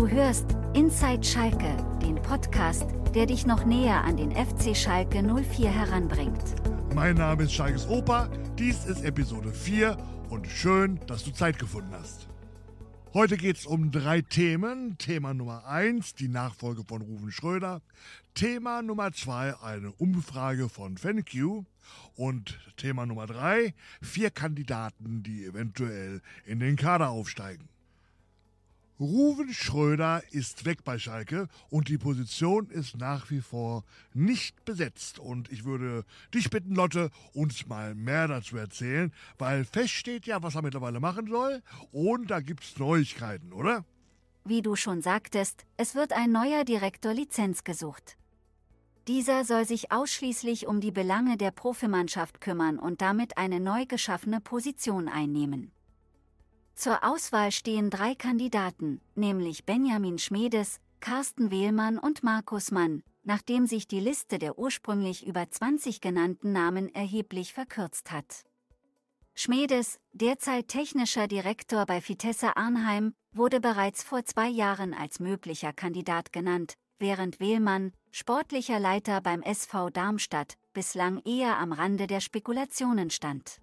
Du hörst Inside Schalke, den Podcast, der dich noch näher an den FC Schalke 04 heranbringt. Mein Name ist Schalkes Opa, dies ist Episode 4 und schön, dass du Zeit gefunden hast. Heute geht es um drei Themen. Thema Nummer 1, die Nachfolge von Ruven Schröder. Thema Nummer 2, eine Umfrage von FanQ. Und Thema Nummer 3, vier Kandidaten, die eventuell in den Kader aufsteigen. Ruven Schröder ist weg bei Schalke und die Position ist nach wie vor nicht besetzt. Und ich würde dich bitten, Lotte, uns mal mehr dazu erzählen, weil fest steht ja, was er mittlerweile machen soll und da gibt's Neuigkeiten, oder? Wie du schon sagtest, es wird ein neuer Direktor Lizenz gesucht. Dieser soll sich ausschließlich um die Belange der Profimannschaft kümmern und damit eine neu geschaffene Position einnehmen. Zur Auswahl stehen drei Kandidaten, nämlich Benjamin Schmedes, Carsten Wehlmann und Markus Mann, nachdem sich die Liste der ursprünglich über 20 genannten Namen erheblich verkürzt hat. Schmedes, derzeit technischer Direktor bei Vitesse Arnheim, wurde bereits vor zwei Jahren als möglicher Kandidat genannt, während Wehlmann, sportlicher Leiter beim SV Darmstadt, bislang eher am Rande der Spekulationen stand.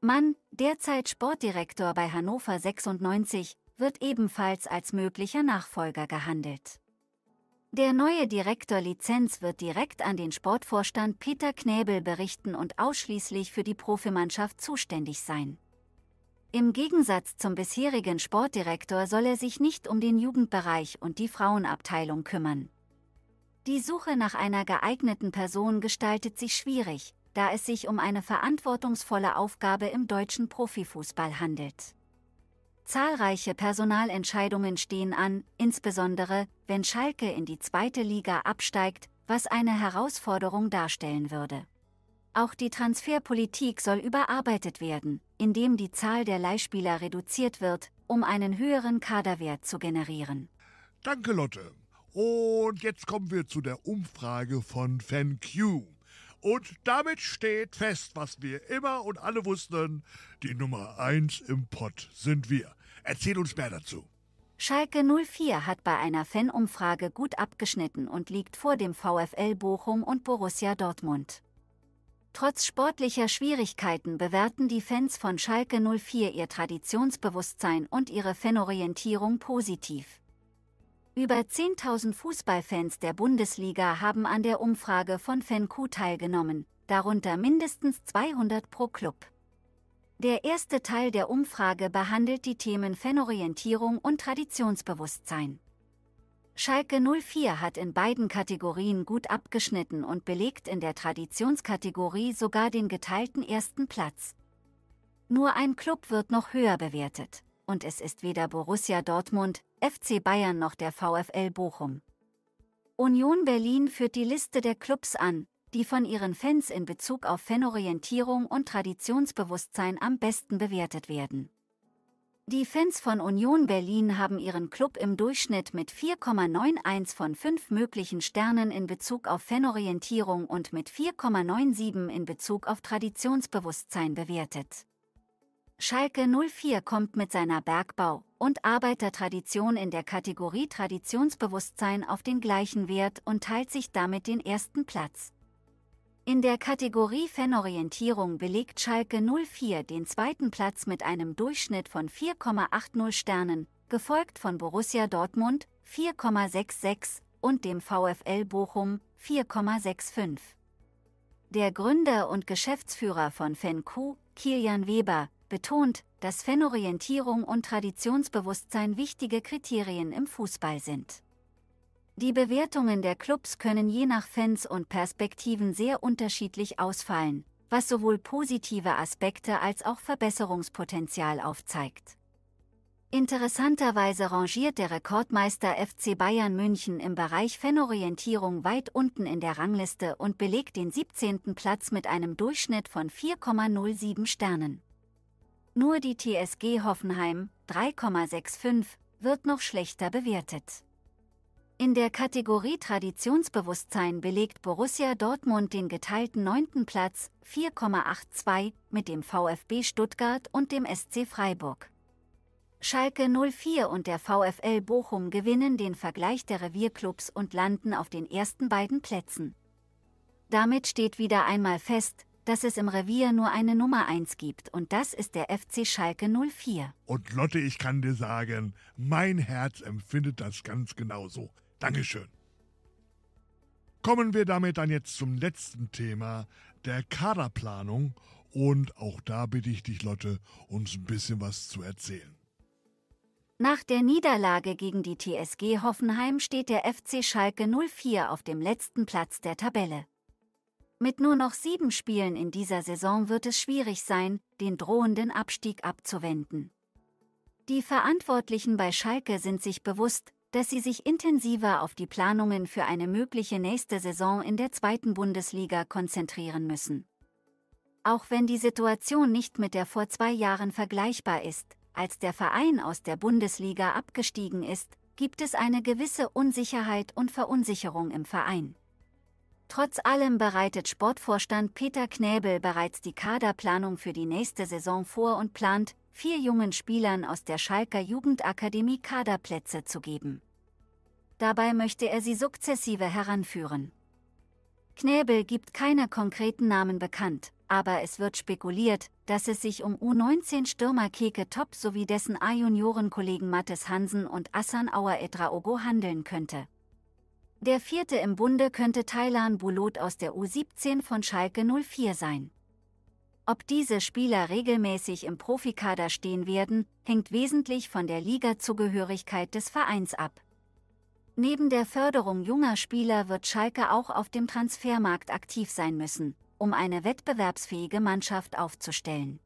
Mann, derzeit Sportdirektor bei Hannover 96, wird ebenfalls als möglicher Nachfolger gehandelt. Der neue Direktor Lizenz wird direkt an den Sportvorstand Peter Knäbel berichten und ausschließlich für die Profimannschaft zuständig sein. Im Gegensatz zum bisherigen Sportdirektor soll er sich nicht um den Jugendbereich und die Frauenabteilung kümmern. Die Suche nach einer geeigneten Person gestaltet sich schwierig, da es sich um eine verantwortungsvolle Aufgabe im deutschen Profifußball handelt. Zahlreiche Personalentscheidungen stehen an, insbesondere wenn Schalke in die zweite Liga absteigt, was eine Herausforderung darstellen würde. Auch die Transferpolitik soll überarbeitet werden, indem die Zahl der Leihspieler reduziert wird, um einen höheren Kaderwert zu generieren. Danke, Lotte. Und jetzt kommen wir zu der Umfrage von FanQ. Und damit steht fest, was wir immer und alle wussten, die Nummer eins im Pott sind wir. Erzähl uns mehr dazu. Schalke 04 hat bei einer Fanumfrage gut abgeschnitten und liegt vor dem VfL Bochum und Borussia Dortmund. Trotz sportlicher Schwierigkeiten bewerten die Fans von Schalke 04 ihr Traditionsbewusstsein und ihre Fanorientierung positiv. Über 10.000 Fußballfans der Bundesliga haben an der Umfrage von FanQ teilgenommen, darunter mindestens 200 pro Club. Der erste Teil der Umfrage behandelt die Themen Fanorientierung und Traditionsbewusstsein. Schalke 04 hat in beiden Kategorien gut abgeschnitten und belegt in der Traditionskategorie sogar den geteilten ersten Platz. Nur ein Club wird noch höher bewertet, und es ist weder Borussia Dortmund, FC Bayern noch der VfL Bochum. Union Berlin führt die Liste der Clubs an, die von ihren Fans in Bezug auf Fanorientierung und Traditionsbewusstsein am besten bewertet werden. Die Fans von Union Berlin haben ihren Club im Durchschnitt mit 4,91 von 5 möglichen Sternen in Bezug auf Fanorientierung und mit 4,97 in Bezug auf Traditionsbewusstsein bewertet. Schalke 04 kommt mit seiner Bergbau- und Arbeitertradition in der Kategorie Traditionsbewusstsein auf den gleichen Wert und teilt sich damit den ersten Platz. In der Kategorie Fanorientierung belegt Schalke 04 den zweiten Platz mit einem Durchschnitt von 4,80 Sternen, gefolgt von Borussia Dortmund 4,66 und dem VfL Bochum 4,65. Der Gründer und Geschäftsführer von FenQ, Kilian Weber, betont, dass Fanorientierung und Traditionsbewusstsein wichtige Kriterien im Fußball sind. Die Bewertungen der Clubs können je nach Fans und Perspektiven sehr unterschiedlich ausfallen, was sowohl positive Aspekte als auch Verbesserungspotenzial aufzeigt. Interessanterweise rangiert der Rekordmeister FC Bayern München im Bereich Fanorientierung weit unten in der Rangliste und belegt den 17. Platz mit einem Durchschnitt von 4,07 Sternen. Nur die TSG Hoffenheim 3,65 wird noch schlechter bewertet. In der Kategorie Traditionsbewusstsein belegt Borussia Dortmund den geteilten neunten Platz 4,82 mit dem VfB Stuttgart und dem SC Freiburg. Schalke 04 und der VfL Bochum gewinnen den Vergleich der Revierclubs und landen auf den ersten beiden Plätzen. Damit steht wieder einmal fest, dass es im Revier nur eine Nummer 1 gibt und das ist der FC Schalke 04. Und Lotte, ich kann dir sagen, mein Herz empfindet das ganz genauso. Dankeschön. Kommen wir damit dann jetzt zum letzten Thema, der Kaderplanung. Und auch da bitte ich dich, Lotte, uns ein bisschen was zu erzählen. Nach der Niederlage gegen die TSG Hoffenheim steht der FC Schalke 04 auf dem letzten Platz der Tabelle. Mit nur noch sieben Spielen in dieser Saison wird es schwierig sein, den drohenden Abstieg abzuwenden. Die Verantwortlichen bei Schalke sind sich bewusst, dass sie sich intensiver auf die Planungen für eine mögliche nächste Saison in der zweiten Bundesliga konzentrieren müssen. Auch wenn die Situation nicht mit der vor zwei Jahren vergleichbar ist, als der Verein aus der Bundesliga abgestiegen ist, gibt es eine gewisse Unsicherheit und Verunsicherung im Verein. Trotz allem bereitet Sportvorstand Peter Knäbel bereits die Kaderplanung für die nächste Saison vor und plant, vier jungen Spielern aus der Schalker Jugendakademie Kaderplätze zu geben. Dabei möchte er sie sukzessive heranführen. Knäbel gibt keine konkreten Namen bekannt, aber es wird spekuliert, dass es sich um U19-Stürmer Keke Top sowie dessen A-Juniorenkollegen Mattes Hansen und Assan Auer Edraogo handeln könnte. Der vierte im Bunde könnte Thailand Bulot aus der U17 von Schalke 04 sein. Ob diese Spieler regelmäßig im Profikader stehen werden, hängt wesentlich von der Ligazugehörigkeit des Vereins ab. Neben der Förderung junger Spieler wird Schalke auch auf dem Transfermarkt aktiv sein müssen, um eine wettbewerbsfähige Mannschaft aufzustellen.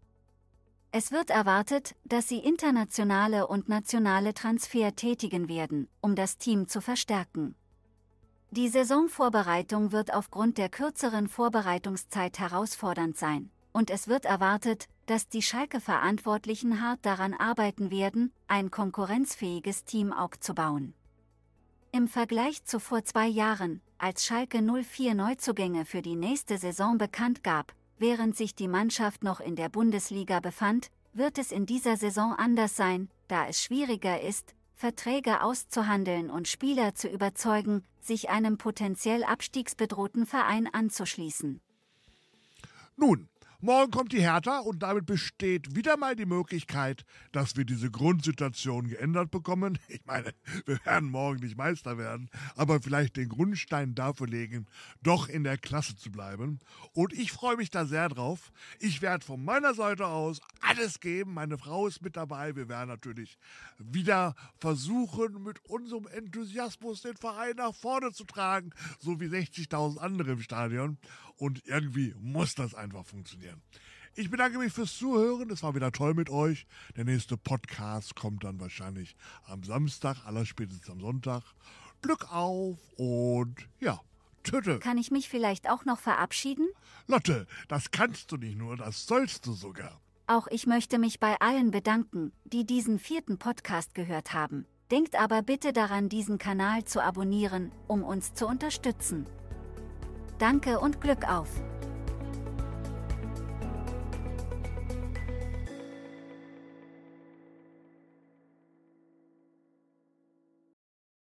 Es wird erwartet, dass sie internationale und nationale Transfer tätigen werden, um das Team zu verstärken. Die Saisonvorbereitung wird aufgrund der kürzeren Vorbereitungszeit herausfordernd sein, und es wird erwartet, dass die Schalke-Verantwortlichen hart daran arbeiten werden, ein konkurrenzfähiges Team aufzubauen. Im Vergleich zu vor zwei Jahren, als Schalke 04 Neuzugänge für die nächste Saison bekannt gab, während sich die Mannschaft noch in der Bundesliga befand, wird es in dieser Saison anders sein, da es schwieriger ist, Verträge auszuhandeln und Spieler zu überzeugen, sich einem potenziell abstiegsbedrohten Verein anzuschließen. Nun, Morgen kommt die Hertha und damit besteht wieder mal die Möglichkeit, dass wir diese Grundsituation geändert bekommen. Ich meine, wir werden morgen nicht Meister werden, aber vielleicht den Grundstein dafür legen, doch in der Klasse zu bleiben. Und ich freue mich da sehr drauf. Ich werde von meiner Seite aus alles geben. Meine Frau ist mit dabei. Wir werden natürlich wieder versuchen, mit unserem Enthusiasmus den Verein nach vorne zu tragen, so wie 60.000 andere im Stadion. Und irgendwie muss das einfach funktionieren. Ich bedanke mich fürs Zuhören. Es war wieder toll mit euch. Der nächste Podcast kommt dann wahrscheinlich am Samstag, allerspätestens am Sonntag. Glück auf und ja, Tüte. Kann ich mich vielleicht auch noch verabschieden? Lotte, das kannst du nicht nur, das sollst du sogar. Auch ich möchte mich bei allen bedanken, die diesen vierten Podcast gehört haben. Denkt aber bitte daran, diesen Kanal zu abonnieren, um uns zu unterstützen. Danke und Glück auf!